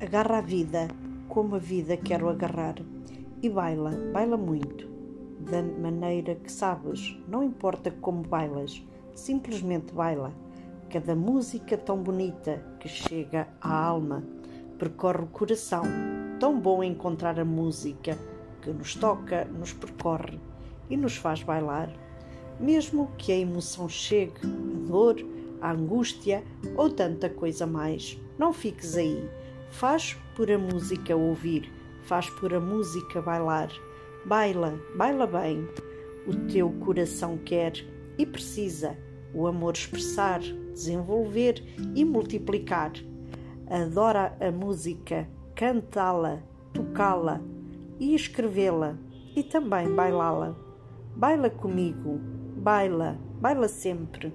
Agarra a vida como a vida quero agarrar e baila, baila muito, da maneira que sabes, não importa como bailas, simplesmente baila. Cada música tão bonita que chega à alma, percorre o coração. Tão bom encontrar a música que nos toca, nos percorre e nos faz bailar. Mesmo que a emoção chegue, a dor, a angústia ou tanta coisa mais, não fiques aí. Faz por a música ouvir, faz por a música bailar. Baila, baila bem. O teu coração quer e precisa o amor expressar, desenvolver e multiplicar. Adora a música, cantá-la, tocá-la e escrevê-la e também bailá-la. Baila comigo, baila, baila sempre.